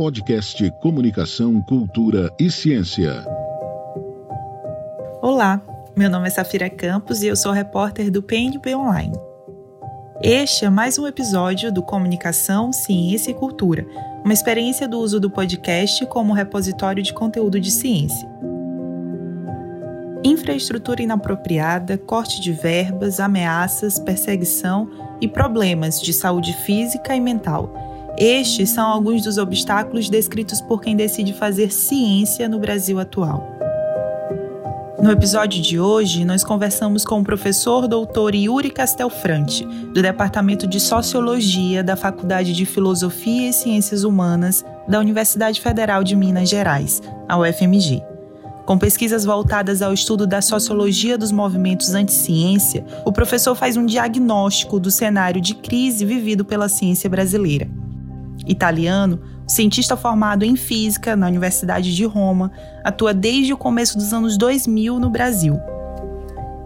Podcast Comunicação, Cultura e Ciência. Olá, meu nome é Safira Campos e eu sou repórter do PNB Online. Este é mais um episódio do Comunicação, Ciência e Cultura, uma experiência do uso do podcast como repositório de conteúdo de ciência. Infraestrutura inapropriada, corte de verbas, ameaças, perseguição e problemas de saúde física e mental estes são alguns dos obstáculos descritos por quem decide fazer ciência no Brasil atual. No episódio de hoje, nós conversamos com o professor doutor Yuri Castelfrante, do Departamento de Sociologia da Faculdade de Filosofia e Ciências Humanas da Universidade Federal de Minas Gerais, a UFMG. Com pesquisas voltadas ao estudo da sociologia dos movimentos anti-ciência, o professor faz um diagnóstico do cenário de crise vivido pela ciência brasileira italiano, cientista formado em física na Universidade de Roma, atua desde o começo dos anos 2000 no Brasil.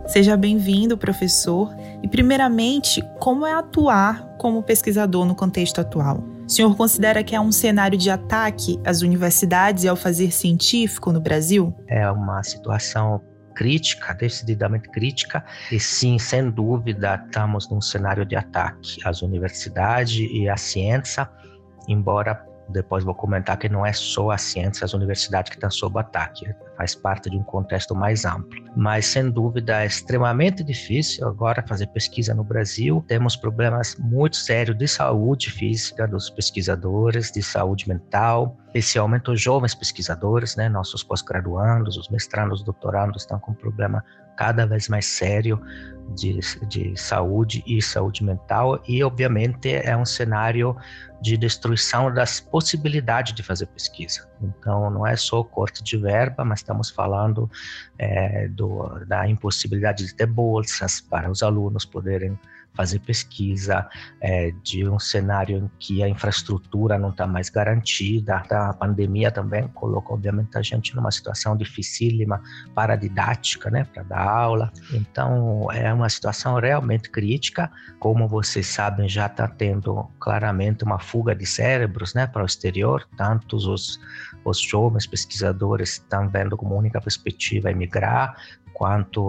Seja bem-vindo, professor. E, primeiramente, como é atuar como pesquisador no contexto atual? O senhor considera que é um cenário de ataque às universidades e ao fazer científico no Brasil? É uma situação crítica, decididamente crítica, e sim, sem dúvida, estamos num cenário de ataque às universidades e à ciência embora depois vou comentar que não é só a ciência, as universidades que estão sob ataque, faz parte de um contexto mais amplo. Mas, sem dúvida, é extremamente difícil agora fazer pesquisa no Brasil. Temos problemas muito sérios de saúde física dos pesquisadores, de saúde mental, especialmente os jovens pesquisadores, né? nossos pós-graduandos, os mestrandos, doutorandos estão com um problema cada vez mais sério de, de saúde e saúde mental, e, obviamente, é um cenário de destruição das possibilidades de fazer pesquisa. Então, não é só corte de verba, mas estamos falando é, do, da impossibilidade de ter bolsas para os alunos poderem fazer pesquisa é, de um cenário em que a infraestrutura não está mais garantida. A pandemia também colocou, obviamente, a gente numa situação dificílima para a didática, né, para dar aula. Então, é uma situação realmente crítica. Como vocês sabem, já está tendo claramente uma fuga de cérebros né, para o exterior, tantos os, os jovens pesquisadores estão vendo como única perspectiva emigrar, quanto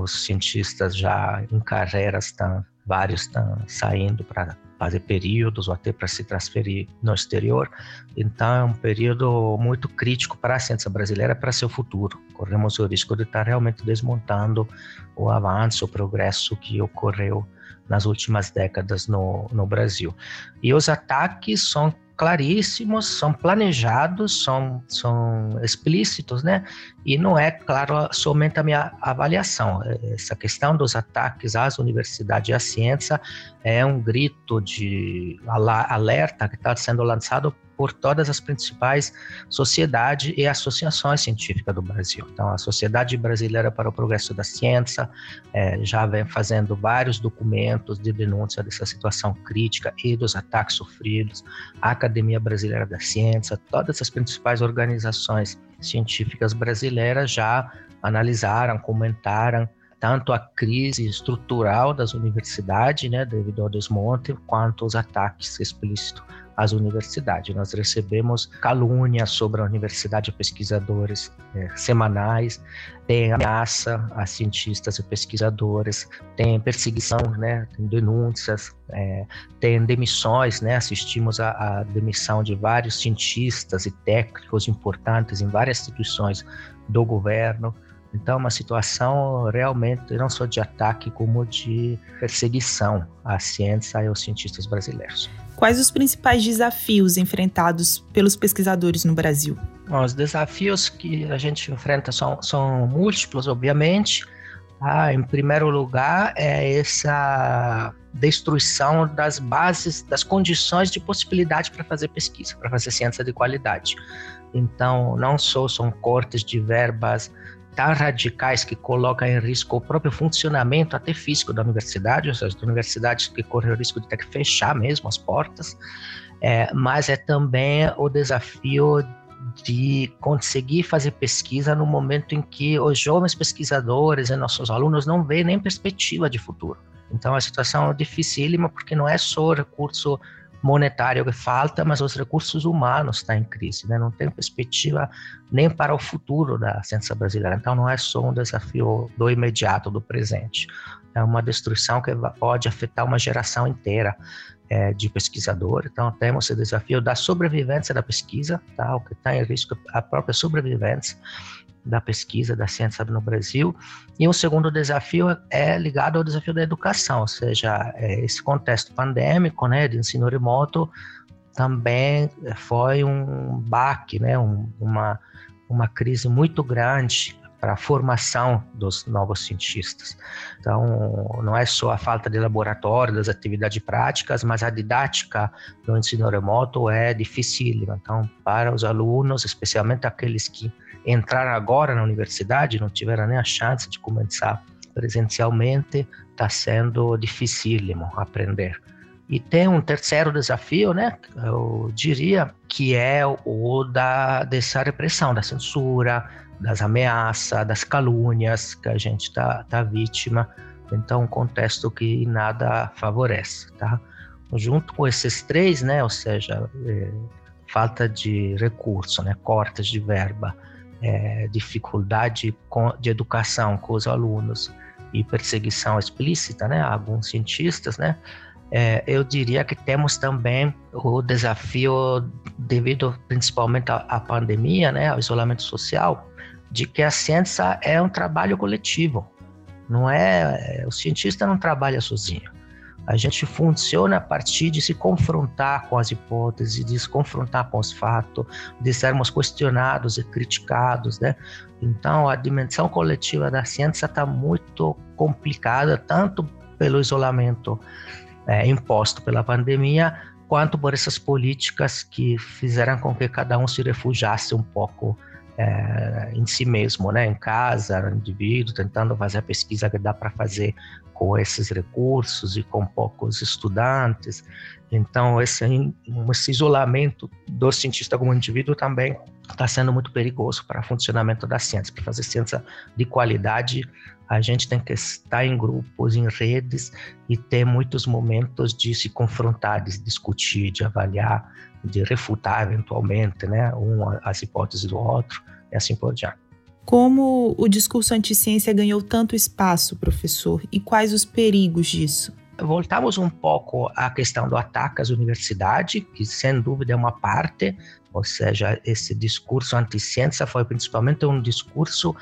os cientistas já em carreiras estão vários estão saindo para fazer períodos ou até para se transferir no exterior. Então é um período muito crítico para a ciência brasileira, para seu futuro. Corremos o risco de estar realmente desmontando o avanço, o progresso que ocorreu nas últimas décadas no, no Brasil. E os ataques são claríssimos, são planejados, são, são explícitos, né? E não é, claro, somente a minha avaliação. Essa questão dos ataques às universidades e à ciência é um grito de alerta que está sendo lançado por todas as principais sociedades e associações científicas do Brasil. Então, a Sociedade Brasileira para o Progresso da Ciência é, já vem fazendo vários documentos de denúncia dessa situação crítica e dos ataques sofridos. A Academia Brasileira da Ciência, todas as principais organizações científicas brasileiras já analisaram, comentaram tanto a crise estrutural das universidades, né, devido ao desmonte, quanto os ataques explícitos às universidades. Nós recebemos calúnias sobre a universidade de pesquisadores é, semanais, tem ameaça a cientistas e pesquisadores, tem perseguição, né, tem denúncias, é, tem demissões, né, assistimos à demissão de vários cientistas e técnicos importantes em várias instituições do governo. Então, é uma situação realmente não só de ataque, como de perseguição à ciência e aos cientistas brasileiros. Quais os principais desafios enfrentados pelos pesquisadores no Brasil? Bom, os desafios que a gente enfrenta são, são múltiplos, obviamente. Ah, em primeiro lugar, é essa destruição das bases, das condições de possibilidade para fazer pesquisa, para fazer ciência de qualidade. Então, não só são cortes de verbas tão radicais que colocam em risco o próprio funcionamento até físico da universidade, ou seja, universidades que correm o risco de ter que fechar mesmo as portas, é, mas é também o desafio de conseguir fazer pesquisa no momento em que os jovens pesquisadores e nossos alunos não veem nem perspectiva de futuro. Então a situação é dificílima porque não é só recurso monetário que falta, mas os recursos humanos estão em crise, né? não tem perspectiva nem para o futuro da ciência brasileira. Então, não é só um desafio do imediato, do presente, é uma destruição que pode afetar uma geração inteira é, de pesquisadores. Então, temos esse desafio da sobrevivência da pesquisa, tá? o que está em risco é a própria sobrevivência da pesquisa da ciência no Brasil. E o segundo desafio é ligado ao desafio da educação, ou seja, é, esse contexto pandêmico, né, de ensino remoto, também foi um baque, né, um, uma, uma crise muito grande para a formação dos novos cientistas. Então, não é só a falta de laboratório, das atividades práticas, mas a didática do ensino remoto é dificílima. Então, para os alunos, especialmente aqueles que entraram agora na universidade, não tiveram nem a chance de começar presencialmente, está sendo dificílimo aprender. E tem um terceiro desafio, né? Eu diria que é o da dessa repressão, da censura, das ameaças, das calúnias que a gente está tá vítima. Então, um contexto que nada favorece, tá? Junto com esses três, né, ou seja, é, falta de recurso, né, cortes de verba, é, dificuldade de educação com os alunos e perseguição explícita, né, alguns cientistas, né, é, eu diria que temos também o desafio devido principalmente à, à pandemia, né, ao isolamento social, de que a ciência é um trabalho coletivo. Não é, o cientista não trabalha sozinho. A gente funciona a partir de se confrontar com as hipóteses, de se confrontar com os fatos, de sermos questionados e criticados, né? Então, a dimensão coletiva da ciência está muito complicada, tanto pelo isolamento é, imposto pela pandemia, quanto por essas políticas que fizeram com que cada um se refugiasse um pouco é, em si mesmo, né, em casa, no indivíduo, tentando fazer a pesquisa que dá para fazer com esses recursos e com poucos estudantes. Então, esse, esse isolamento do cientista como indivíduo também está sendo muito perigoso para o funcionamento da ciência. Para fazer ciência de qualidade, a gente tem que estar em grupos, em redes e ter muitos momentos de se confrontar, de discutir, de avaliar de refutar eventualmente, né, um as hipóteses do outro e assim por diante. Como o discurso anti-ciência ganhou tanto espaço, professor, e quais os perigos disso? Voltamos um pouco à questão do ataque às universidades, que sem dúvida é uma parte, ou seja, esse discurso anti-ciência foi principalmente um discurso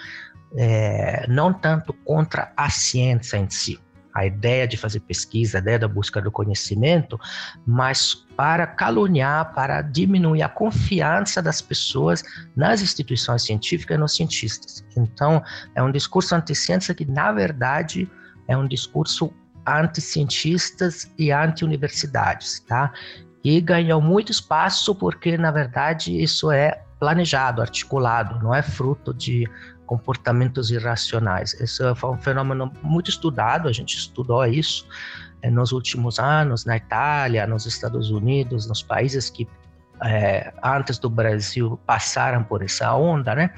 é, não tanto contra a ciência em si, a ideia de fazer pesquisa, a ideia da busca do conhecimento, mas para caluniar, para diminuir a confiança das pessoas nas instituições científicas e nos cientistas. Então, é um discurso anti-ciência que, na verdade, é um discurso anti-cientistas e anti-universidades, tá? E ganhou muito espaço porque, na verdade, isso é planejado, articulado, não é fruto de comportamentos irracionais. Esse foi um fenômeno muito estudado, a gente estudou isso é, nos últimos anos na Itália, nos Estados Unidos, nos países que é, antes do Brasil passaram por essa onda, né?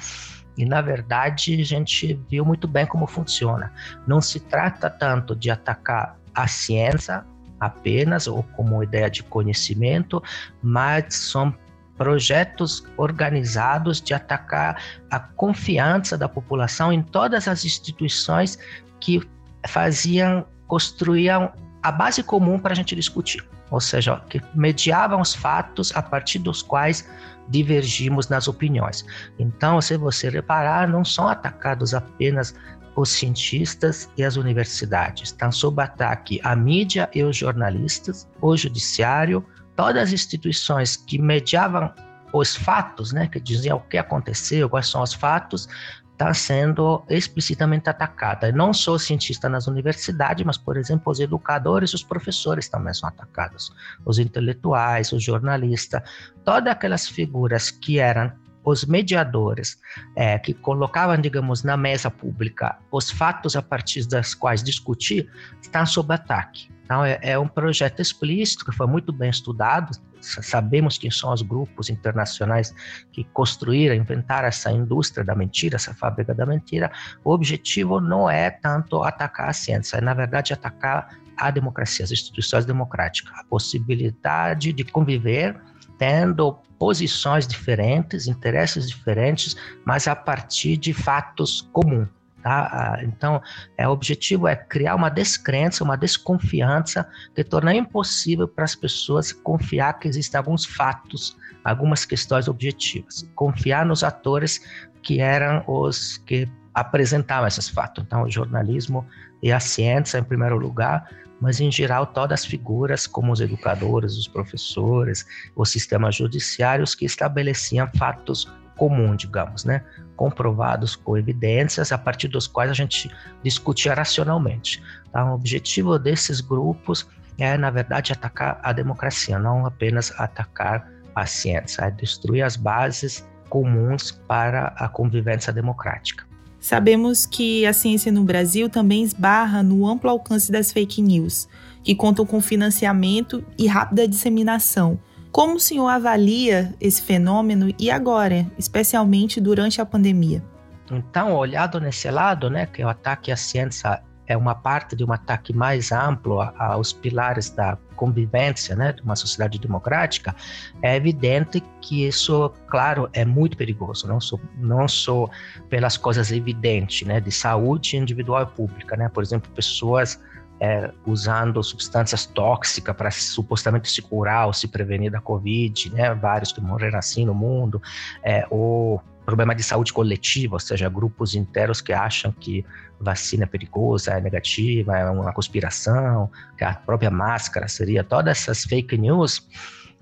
E na verdade a gente viu muito bem como funciona. Não se trata tanto de atacar a ciência apenas ou como ideia de conhecimento, mas são projetos organizados de atacar a confiança da população em todas as instituições que faziam, construíam a base comum para a gente discutir, ou seja, que mediavam os fatos a partir dos quais divergimos nas opiniões. Então, se você reparar, não são atacados apenas os cientistas e as universidades, estão sob ataque a mídia e os jornalistas, o judiciário, todas as instituições que mediavam os fatos, né, que diziam o que aconteceu, quais são os fatos, está sendo explicitamente atacada. Não só os cientistas nas universidades, mas, por exemplo, os educadores os professores também são atacados. Os intelectuais, os jornalistas, todas aquelas figuras que eram os mediadores, é, que colocavam, digamos, na mesa pública os fatos a partir das quais discutir, estão sob ataque. Então, é, é um projeto explícito que foi muito bem estudado. Sabemos quem são os grupos internacionais que construíram, inventaram essa indústria da mentira, essa fábrica da mentira. O objetivo não é tanto atacar a ciência, é, na verdade, atacar a democracia, as instituições democráticas, a possibilidade de conviver tendo posições diferentes, interesses diferentes, mas a partir de fatos comuns. Tá? Então, é, o objetivo é criar uma descrença, uma desconfiança que torna impossível para as pessoas confiar que existem alguns fatos, algumas questões objetivas. Confiar nos atores que eram os que apresentavam esses fatos. Então, o jornalismo e a ciência, em primeiro lugar, mas em geral todas as figuras, como os educadores, os professores, os sistemas judiciários que estabeleciam fatos comuns, digamos, né? comprovados com evidências, a partir dos quais a gente discutia racionalmente. Então, o objetivo desses grupos é, na verdade, atacar a democracia, não apenas atacar a ciência, é destruir as bases comuns para a convivência democrática. Sabemos que a ciência no Brasil também esbarra no amplo alcance das fake news, que contam com financiamento e rápida disseminação. Como o senhor avalia esse fenômeno e agora, especialmente durante a pandemia? Então, olhado nesse lado, né, que o ataque à ciência é uma parte de um ataque mais amplo aos pilares da convivência, né, de uma sociedade democrática, é evidente que isso, claro, é muito perigoso, não só, não só pelas coisas evidentes, né, de saúde individual e pública, né, por exemplo, pessoas é, usando substâncias tóxicas para supostamente se curar ou se prevenir da Covid, né, vários que morreram assim no mundo, é, ou problema de saúde coletiva, ou seja, grupos inteiros que acham que vacina é perigosa, é negativa, é uma conspiração, que a própria máscara seria, todas essas fake news,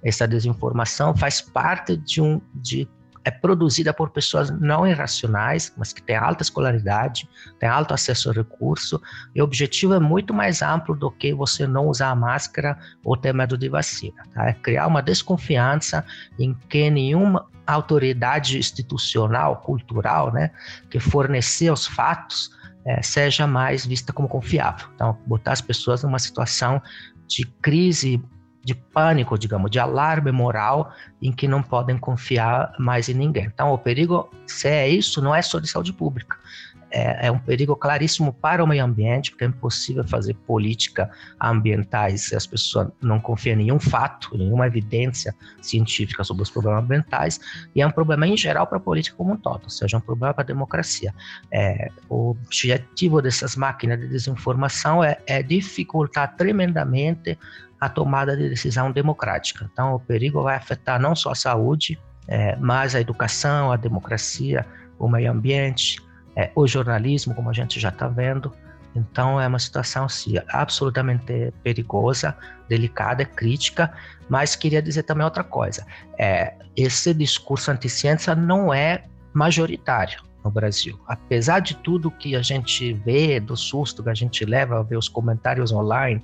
essa desinformação faz parte de um de é produzida por pessoas não irracionais, mas que têm alta escolaridade, têm alto acesso ao recurso, e o objetivo é muito mais amplo do que você não usar a máscara ou ter medo de vacina. Tá? É criar uma desconfiança em que nenhuma autoridade institucional, cultural, né, que fornecer os fatos, é, seja mais vista como confiável. Então, botar as pessoas numa situação de crise, de pânico, digamos, de alarme moral, em que não podem confiar mais em ninguém. Então, o perigo, se é isso, não é só de saúde pública, é, é, um perigo claríssimo para o meio ambiente, porque é impossível fazer política ambientais se as pessoas não confiam em nenhum fato, nenhuma evidência científica sobre os problemas ambientais, e é um problema em geral para a política como um todo, ou seja, é um problema para a democracia. É, o objetivo dessas máquinas de desinformação é, é dificultar tremendamente a tomada de decisão democrática. Então, o perigo vai afetar não só a saúde, é, mas a educação, a democracia, o meio ambiente, é, o jornalismo, como a gente já está vendo. Então é uma situação sim, absolutamente perigosa, delicada, crítica, mas queria dizer também outra coisa. É, esse discurso anti-ciência não é majoritário no Brasil. Apesar de tudo que a gente vê, do susto que a gente leva ver os comentários online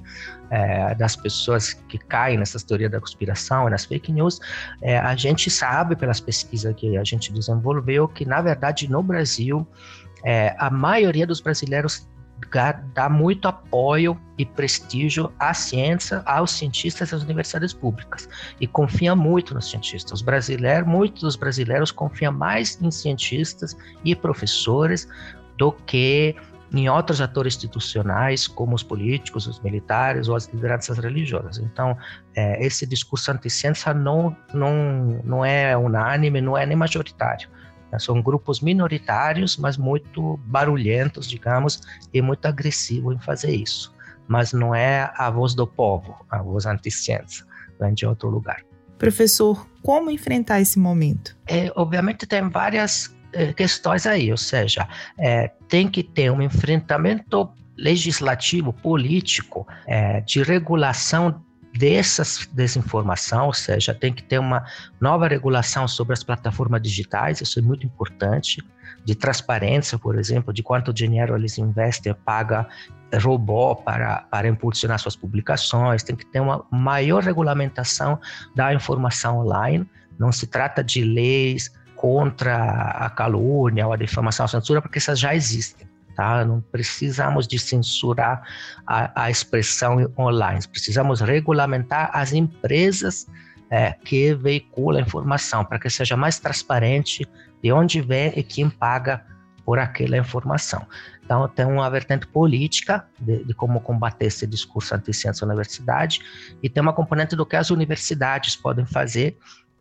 é, das pessoas que caem nessas teorias da conspiração nas fake news, é, a gente sabe pelas pesquisas que a gente desenvolveu que, na verdade, no Brasil, é, a maioria dos brasileiros dá muito apoio e prestígio à ciência, aos cientistas das universidades públicas e confia muito nos cientistas. Os brasileiros, muitos dos brasileiros confiam mais em cientistas e professores do que em outros atores institucionais, como os políticos, os militares ou as lideranças religiosas. Então, é, esse discurso anti-ciência não, não, não é unânime, não é nem majoritário. Né? São grupos minoritários, mas muito barulhentos, digamos, e muito agressivos em fazer isso. Mas não é a voz do povo, a voz anti-ciência, vem de outro lugar. Professor, como enfrentar esse momento? É, obviamente tem várias é, questões aí, ou seja, é, tem que ter um enfrentamento legislativo, político, é, de regulação dessas desinformação, ou seja, tem que ter uma nova regulação sobre as plataformas digitais, isso é muito importante, de transparência, por exemplo, de quanto dinheiro eles investem, paga robô para, para impulsionar suas publicações, tem que ter uma maior regulamentação da informação online, não se trata de leis contra a calúnia ou a difamação, a censura, porque essas já existem. Tá? Não precisamos de censurar a, a expressão online, precisamos regulamentar as empresas é, que veiculam a informação para que seja mais transparente de onde vem e quem paga por aquela informação. Então, tem uma vertente política de, de como combater esse discurso anti-ciência na universidade e tem uma componente do que as universidades podem fazer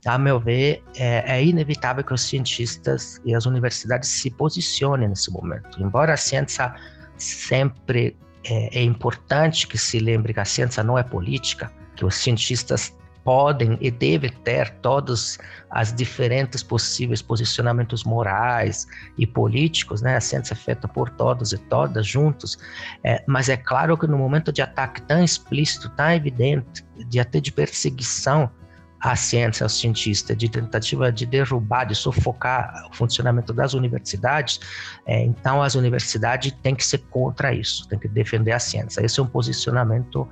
a meu ver, é, é, inevitável que os cientistas e as universidades se posicionem nesse momento. Embora a ciência sempre é, é importante que se lembre que a ciência não é política, que os cientistas podem e devem ter todos as diferentes possíveis posicionamentos morais e políticos, né? A ciência é feita por todos e todas juntos, é, mas é claro que no momento de ataque tão explícito, tão evidente, de até de perseguição a ciência, ao cientista, de tentativa de derrubar, de sufocar o funcionamento das universidades, é, então as universidades têm que ser contra isso, têm que defender a ciência. Esse é um posicionamento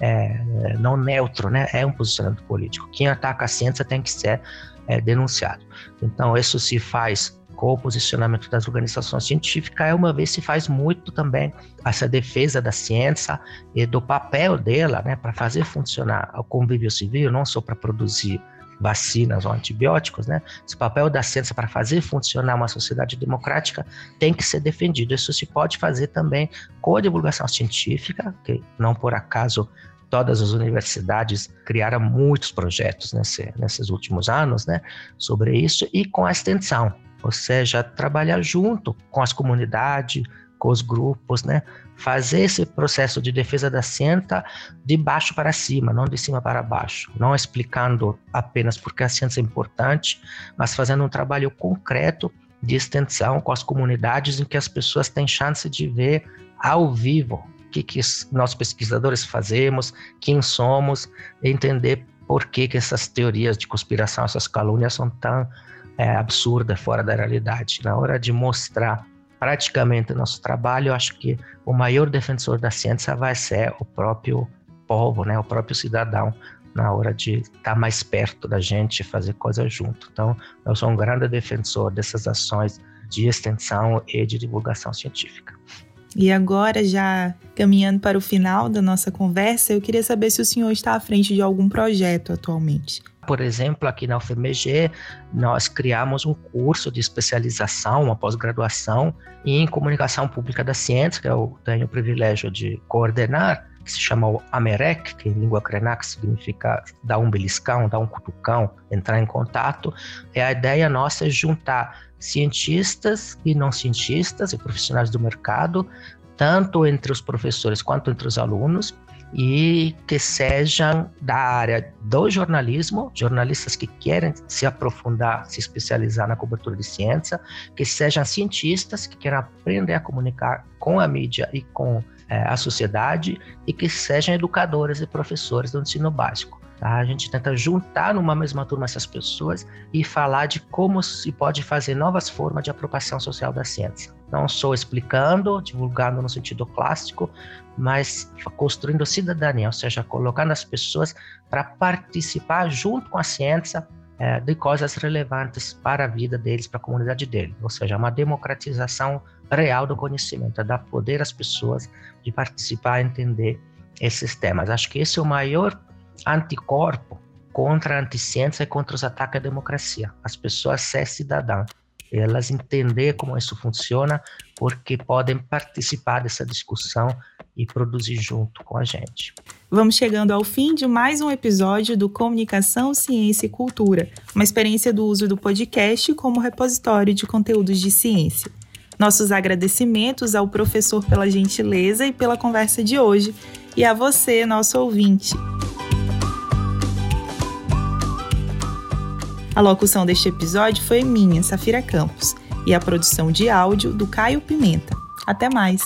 é, não neutro, né? É um posicionamento político. Quem ataca a ciência tem que ser é, denunciado. Então isso se faz com o posicionamento das organizações científicas, é uma vez se faz muito também essa defesa da ciência e do papel dela, né, para fazer funcionar o convívio civil, não só para produzir vacinas ou antibióticos, né? Esse papel da ciência para fazer funcionar uma sociedade democrática tem que ser defendido. Isso se pode fazer também com a divulgação científica, que não por acaso todas as universidades criaram muitos projetos nesse, nesses últimos anos, né, sobre isso, e com a extensão ou seja, trabalhar junto com as comunidades, com os grupos, né? Fazer esse processo de defesa da ciência de baixo para cima, não de cima para baixo, não explicando apenas porque a ciência é importante, mas fazendo um trabalho concreto de extensão com as comunidades em que as pessoas têm chance de ver ao vivo o que, que nós pesquisadores fazemos, quem somos, entender por que, que essas teorias de conspiração, essas calúnias são tão é, absurda, fora da realidade. Na hora de mostrar praticamente o nosso trabalho, eu acho que o maior defensor da ciência vai ser o próprio povo, né, o próprio cidadão, na hora de estar mais perto da gente, fazer coisas junto. Então, eu sou um grande defensor dessas ações de extensão e de divulgação científica. E agora, já caminhando para o final da nossa conversa, eu queria saber se o senhor está à frente de algum projeto atualmente. Por exemplo, aqui na UFMG, nós criamos um curso de especialização, uma pós-graduação em comunicação pública da ciência, que eu tenho o privilégio de coordenar, que se chama o AMEREC, que em língua krenak significa dar um beliscão, dar um cutucão, entrar em contato. E a ideia nossa é juntar cientistas e não cientistas e profissionais do mercado, tanto entre os professores quanto entre os alunos, e que sejam da área do jornalismo, jornalistas que querem se aprofundar, se especializar na cobertura de ciência, que sejam cientistas que querem aprender a comunicar com a mídia e com é, a sociedade e que sejam educadores e professores do ensino básico. Tá? A gente tenta juntar numa mesma turma essas pessoas e falar de como se pode fazer novas formas de apropriação social da ciência. Não só explicando, divulgando no sentido clássico, mas construindo cidadania, ou seja, colocando as pessoas para participar junto com a ciência é, de coisas relevantes para a vida deles, para a comunidade deles. Ou seja, uma democratização real do conhecimento, é dar poder às pessoas de participar, entender esses temas. Acho que esse é o maior anticorpo contra a e contra os ataques à democracia. As pessoas ser cidadãs, elas entender como isso funciona, porque podem participar dessa discussão e produzir junto com a gente. Vamos chegando ao fim de mais um episódio do Comunicação, Ciência e Cultura, uma experiência do uso do podcast como repositório de conteúdos de ciência. Nossos agradecimentos ao professor pela gentileza e pela conversa de hoje, e a você, nosso ouvinte. A locução deste episódio foi minha, Safira Campos, e a produção de áudio do Caio Pimenta. Até mais!